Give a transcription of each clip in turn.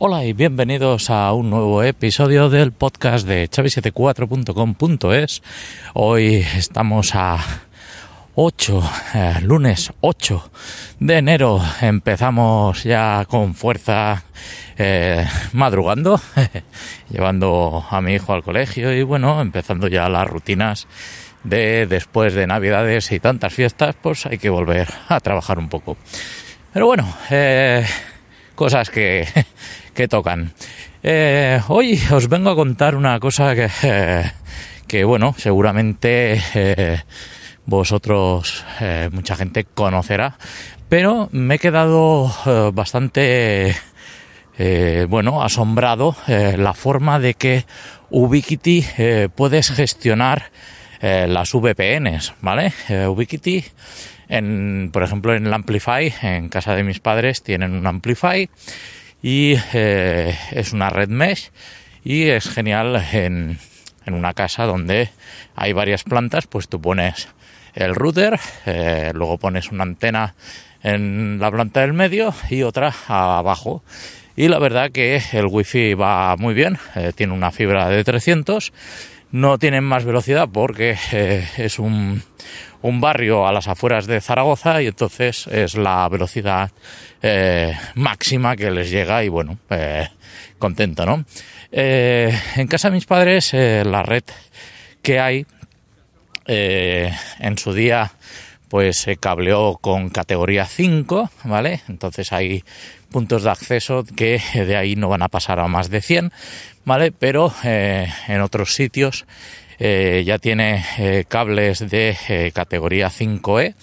Hola y bienvenidos a un nuevo episodio del podcast de chavi74.com.es. Hoy estamos a 8, eh, lunes 8 de enero. Empezamos ya con fuerza eh, madrugando, llevando a mi hijo al colegio y bueno, empezando ya las rutinas de después de Navidades y tantas fiestas, pues hay que volver a trabajar un poco. Pero bueno, eh, cosas que, que tocan. Eh, hoy os vengo a contar una cosa que, eh, que bueno, seguramente eh, vosotros, mucha gente conocerá, pero me he quedado bastante, bueno, asombrado la forma de que Ubiquiti puedes gestionar las VPNs, ¿vale? Ubiquiti, por ejemplo, en el Amplify, en casa de mis padres tienen un Amplify y eh, es una red mesh y es genial en, en una casa donde hay varias plantas, pues tú pones el router, eh, luego pones una antena en la planta del medio y otra abajo. Y la verdad que el wifi va muy bien, eh, tiene una fibra de 300, no tienen más velocidad porque es un, un, barrio a las afueras de Zaragoza y entonces es la velocidad eh, máxima que les llega y bueno, eh, contento, ¿no? en casa de mis padres la red que hay en su día pues se cableó con categoría 5, ¿vale? Entonces hay puntos de acceso que de ahí no van a pasar a más de 100, ¿vale? Pero eh, en otros sitios eh, ya tiene eh, cables de eh, categoría 5E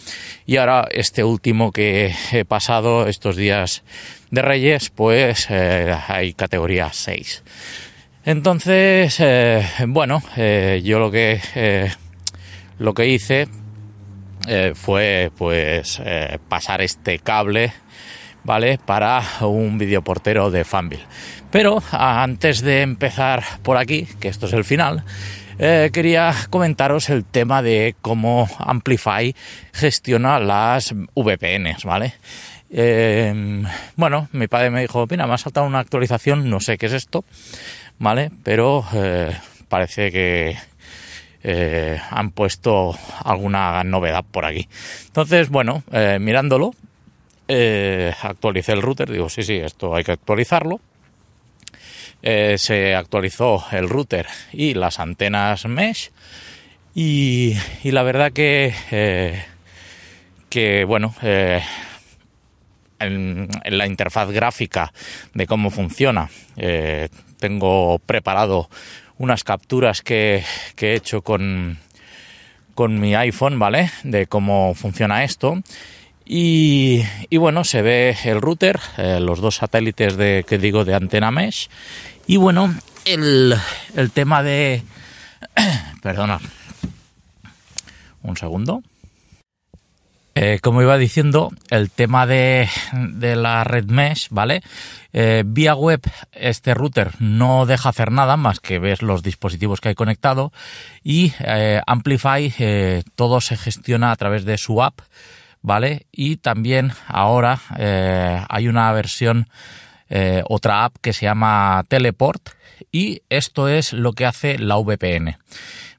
y ahora este último que he pasado estos días de Reyes, pues hay categoría 6. Entonces, bueno, yo lo que lo que hice fue pues pasar este cable vale para un videoportero de Fanville. Pero antes de empezar por aquí que esto es el final eh, quería comentaros el tema de cómo Amplify gestiona las VPNs vale eh, bueno mi padre me dijo mira me ha saltado una actualización no sé qué es esto vale pero eh, parece que eh, han puesto alguna novedad por aquí. Entonces, bueno, mirándolo, actualicé el router, digo, sí, sí, esto hay que actualizarlo. Eh, se actualizó el router y las antenas mesh y, la verdad que, eh, que bueno, eh, en, la interfaz gráfica de cómo funciona, tengo preparado unas capturas que, que he hecho con, con mi iPhone, ¿vale? De cómo funciona esto. Y, y, bueno, se ve el router, los dos satélites de que digo de antena mesh. Y bueno, el, el tema de. Perdona. Un segundo. Eh, como iba diciendo, el tema de, de la red mesh, ¿vale? Eh, vía web, este router no deja hacer nada más que ver los dispositivos que hay conectado y eh, Amplify todo se gestiona a través de su app, ¿vale? Y también ahora hay una versión, eh, otra app que se llama Teleport y esto es lo que hace la VPN,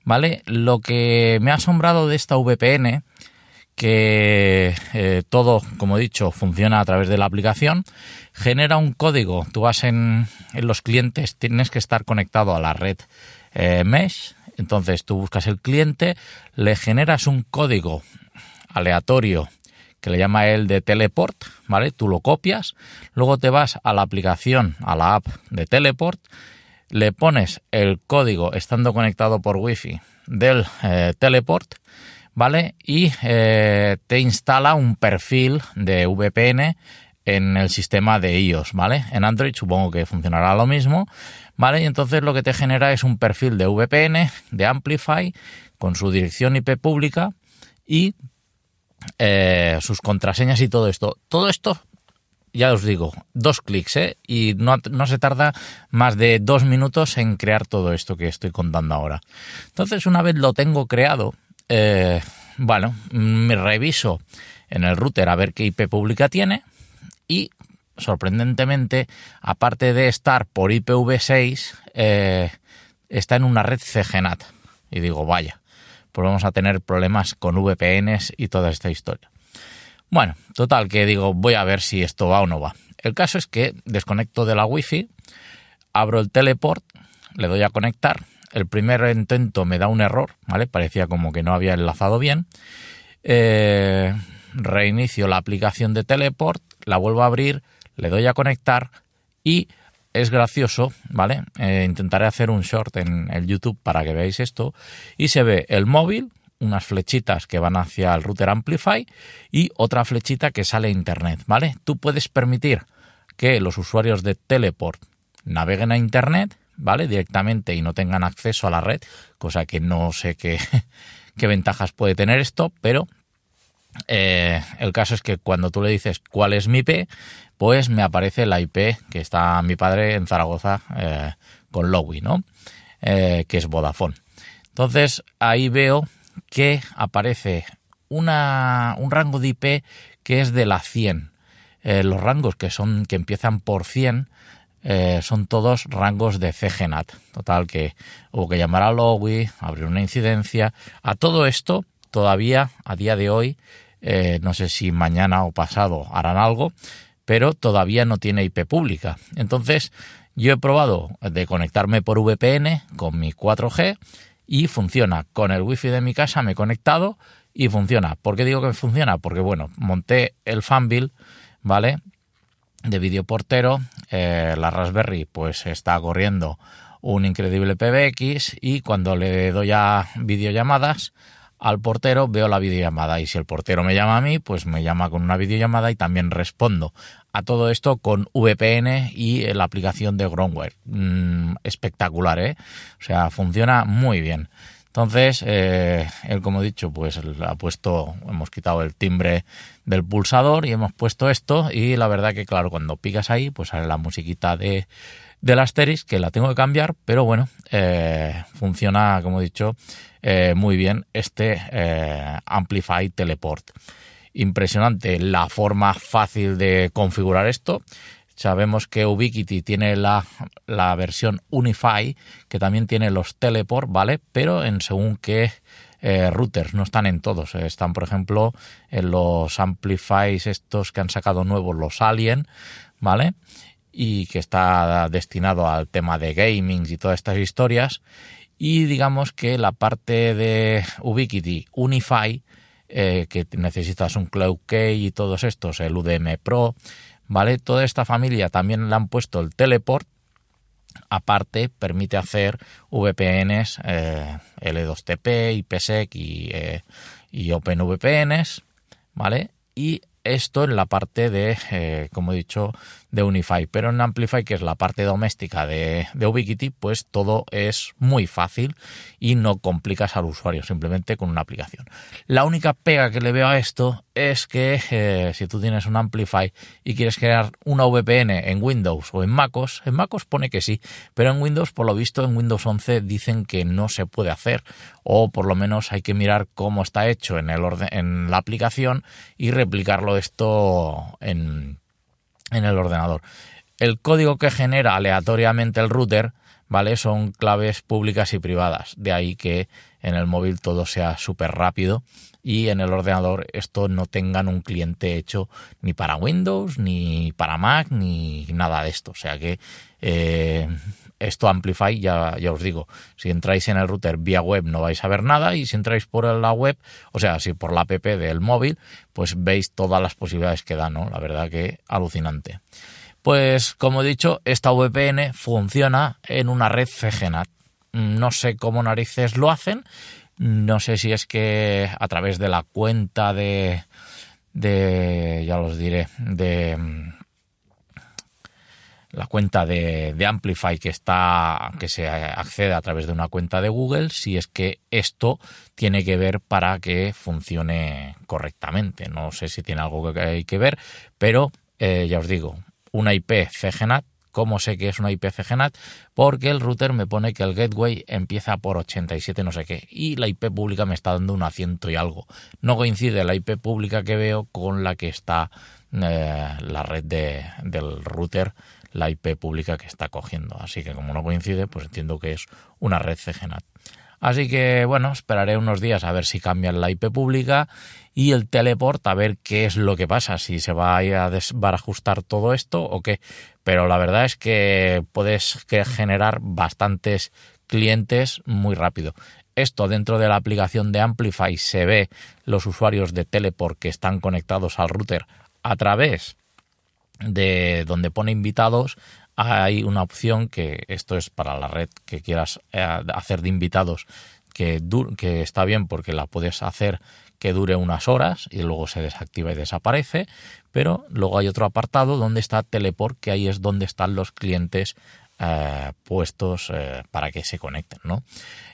¿vale? Lo que me ha asombrado de esta VPN que eh, todo, como he dicho, funciona a través de la aplicación, genera un código. Tú vas en, los clientes, tienes que estar conectado a la red eh, Mesh. Entonces tú buscas el cliente, le generas un código aleatorio que le llama él de teleport, ¿vale? Tú lo copias, luego te vas a la aplicación, a la app de teleport, le pones el código estando conectado por wifi del eh, teleport ¿vale? Y eh, te instala un perfil de VPN en el sistema de iOS, ¿vale? En Android supongo que funcionará lo mismo, ¿vale? Y entonces lo que te genera es un perfil de VPN, de Amplify, con su dirección IP pública y eh, sus contraseñas y todo esto. Todo esto, ya os digo, dos clics, ¿eh? Y no, no se tarda más de dos minutos en crear todo esto que estoy contando ahora. Entonces, una vez lo tengo creado, eh, bueno, me reviso en el router a ver qué IP pública tiene y sorprendentemente, aparte de estar por IPv6, eh, está en una red CGNAT. Y digo, vaya, pues vamos a tener problemas con VPNs y toda esta historia. Bueno, total, que digo, voy a ver si esto va o no va. El caso es que desconecto de la Wi-Fi, abro el teleport, le doy a conectar. El primer intento me da un error, ¿vale? Parecía como que no había enlazado bien. Eh, reinicio la aplicación de teleport, la vuelvo a abrir, le doy a conectar y es gracioso, ¿vale? Eh, intentaré hacer un short en el YouTube para que veáis esto. Y se ve el móvil, unas flechitas que van hacia el router Amplify y otra flechita que sale a Internet, ¿vale? Tú puedes permitir que los usuarios de Teleport naveguen a Internet, ¿vale? Directamente y no tengan acceso a la red, cosa que no sé qué, qué ventajas puede tener esto, pero eh, el caso es que cuando tú le dices cuál es mi IP, pues me aparece la IP que está mi padre en Zaragoza eh, con Lowy, ¿no? Eh, que es Vodafone. Entonces ahí veo que aparece una, un rango de IP que es de la 100. los rangos que son que empiezan por 100 son todos rangos de CGNAT. Total que hubo que llamar a Lowy, abrir una incidencia. A todo esto todavía a día de hoy eh, no sé si mañana o pasado harán algo, pero todavía no tiene IP pública. Entonces, yo he probado de conectarme por VPN con mi 4G y funciona. Con el wifi de mi casa me he conectado y funciona. ¿Por qué digo que funciona? Porque, bueno, monté el Fanville, ¿vale? De vídeo portero. Eh, la Raspberry, pues está corriendo un increíble PBX y cuando le doy a videollamadas al portero, veo la videollamada y si el portero me llama a mí, pues me llama con una videollamada y también respondo a todo esto con VPN y la aplicación de Groundware. Mm, espectacular, ¿eh? O sea, funciona muy bien. Entonces, eh, él, como he dicho, pues ha puesto, hemos quitado el timbre del pulsador y hemos puesto esto y la verdad que, claro, cuando picas ahí, pues sale la musiquita de, del Asterix, que la tengo que cambiar, pero bueno, eh, funciona, como he dicho, eh, muy bien este Amplify Teleport. Impresionante la forma fácil de configurar esto. Sabemos que Ubiquiti tiene la, versión Unify, que también tiene los teleport, ¿vale? Pero en según qué eh, routers, no están en todos. Están, por ejemplo, en los Amplifies estos que han sacado nuevos, los Alien, ¿vale? Y que está destinado al tema de gaming y todas estas historias y digamos que la parte de Ubiquiti Unify, eh, que necesitas un Cloud Key y todos estos, el UDM Pro, ¿vale? Toda esta familia también le han puesto el teleport. Aparte, permite hacer VPNs eh, L2TP, IPsec y, eh, y OpenVPNs, ¿vale? Y esto en la parte de, eh, como he dicho, de Unify. Pero en Amplify, que es la parte doméstica de, de, Ubiquiti, pues todo es muy fácil y no complicas al usuario, simplemente con una aplicación. La única pega que le veo a esto es que eh, si tú tienes un Amplify y quieres crear una VPN en Windows o en MacOS, en MacOS pone que sí, pero en Windows, por lo visto, en Windows 11 dicen que no se puede hacer o por lo menos hay que mirar cómo está hecho en, el en la aplicación y replicarlo esto en, en el ordenador. El código que genera aleatoriamente el router, ¿vale? Son claves públicas y privadas. De ahí que en el móvil todo sea súper rápido y en el ordenador esto no tengan un cliente hecho ni para Windows, ni para Mac, ni nada de esto. O sea que eh, esto Amplify, ya, ya os digo, si entráis en el router vía web no vais a ver nada y si entráis por la web, o sea, si por la app del móvil, pues veis todas las posibilidades que da, ¿no? La verdad que alucinante. Pues como he dicho, esta VPN funciona en una red CGNAT. No sé cómo narices lo hacen, no sé si es que a través de la cuenta de, de ya los diré, de la cuenta de, Amplify que está que se accede a través de una cuenta de Google si es que esto tiene que ver para que funcione correctamente no sé si tiene algo que que ver pero eh, ya os digo una IP CGNAT ¿Cómo sé que es una IP CGNAT? Porque el router me pone que el gateway empieza por 87 no sé qué y la IP pública me está dando un asiento y algo. No coincide la IP pública que veo con la que está la red de, del router, la IP pública que está cogiendo. Así que como no coincide, pues entiendo que es una red CGNAT. Así que bueno, esperaré unos días a ver si cambian la IP pública y el teleport a ver qué es lo que pasa, si se va a desbarajustar todo esto o qué. Pero la verdad es que puedes generar bastantes clientes muy rápido. Esto dentro de la aplicación de Amplify se ve los usuarios de teleport que están conectados al router a través de donde pone invitados hay una opción que esto es para la red que quieras eh, hacer de invitados que, que está bien porque la puedes hacer que dure unas horas y luego se desactiva y desaparece, pero luego hay otro apartado donde está Teleport, que ahí es donde están los clientes eh, puestos eh, para que se conecten, ¿no?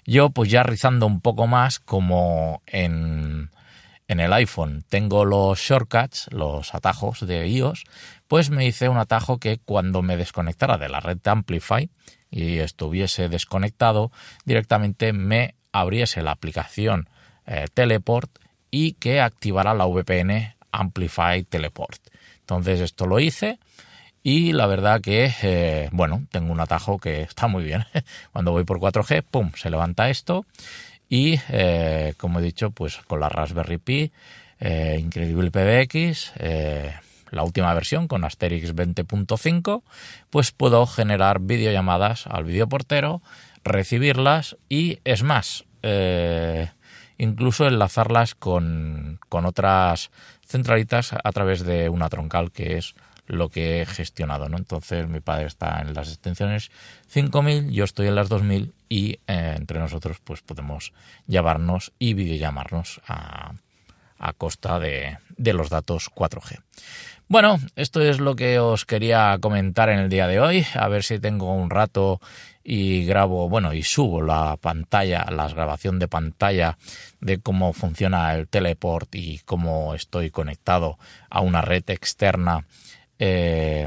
Yo pues ya rizando un poco más como en en el iPhone tengo los shortcuts, los atajos de iOS, pues me hice un atajo que cuando me desconectara de la red de Amplify y estuviese desconectado, directamente me abriese la aplicación eh, Teleport y que activara la VPN Amplify Teleport. Entonces esto lo hice y la verdad que, eh, bueno, tengo un atajo que está muy bien. Cuando voy por 4G, ¡pum!, se levanta esto y eh, como he dicho pues con la Raspberry Pi eh, Incredible PBX eh, la última versión con Asterix 20.5 pues puedo generar videollamadas al videoportero recibirlas y es más incluso enlazarlas con, con otras centralitas a través de una troncal que es lo que he gestionado, ¿no? Entonces mi padre está en las extensiones 5000, yo estoy en las 2000 y eh, entre nosotros pues podemos llamarnos y videollamarnos a, a costa de, de los datos 4G. Bueno, esto es lo que os quería comentar en el día de hoy. A ver si tengo un rato y grabo, bueno, y subo la pantalla, la grabación de pantalla de cómo funciona el teleport y cómo estoy conectado a una red externa eh,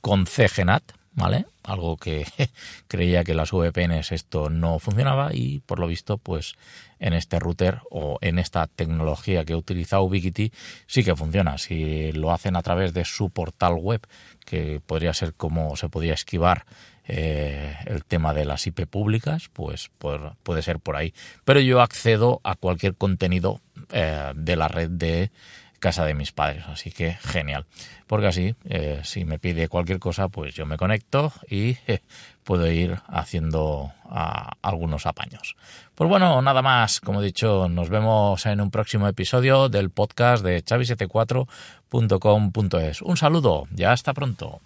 con CGNAT, ¿vale? Algo que creía que las VPNs esto no funcionaba y por lo visto pues en este router o en esta tecnología que utiliza Ubiquiti sí que funciona. Si lo hacen a través de su portal web, que podría ser como se podía esquivar eh, el tema de las IP públicas, pues puede ser por ahí. Pero yo accedo a cualquier contenido eh, de la red de casa de mis padres. Así que genial. Porque así, eh, si me pide cualquier cosa, pues yo me conecto y puedo ir haciendo ah, algunos apaños. Pues bueno, nada más. Como he dicho, nos vemos en un próximo episodio del podcast de chavi74.com.es. Un saludo, ya hasta pronto.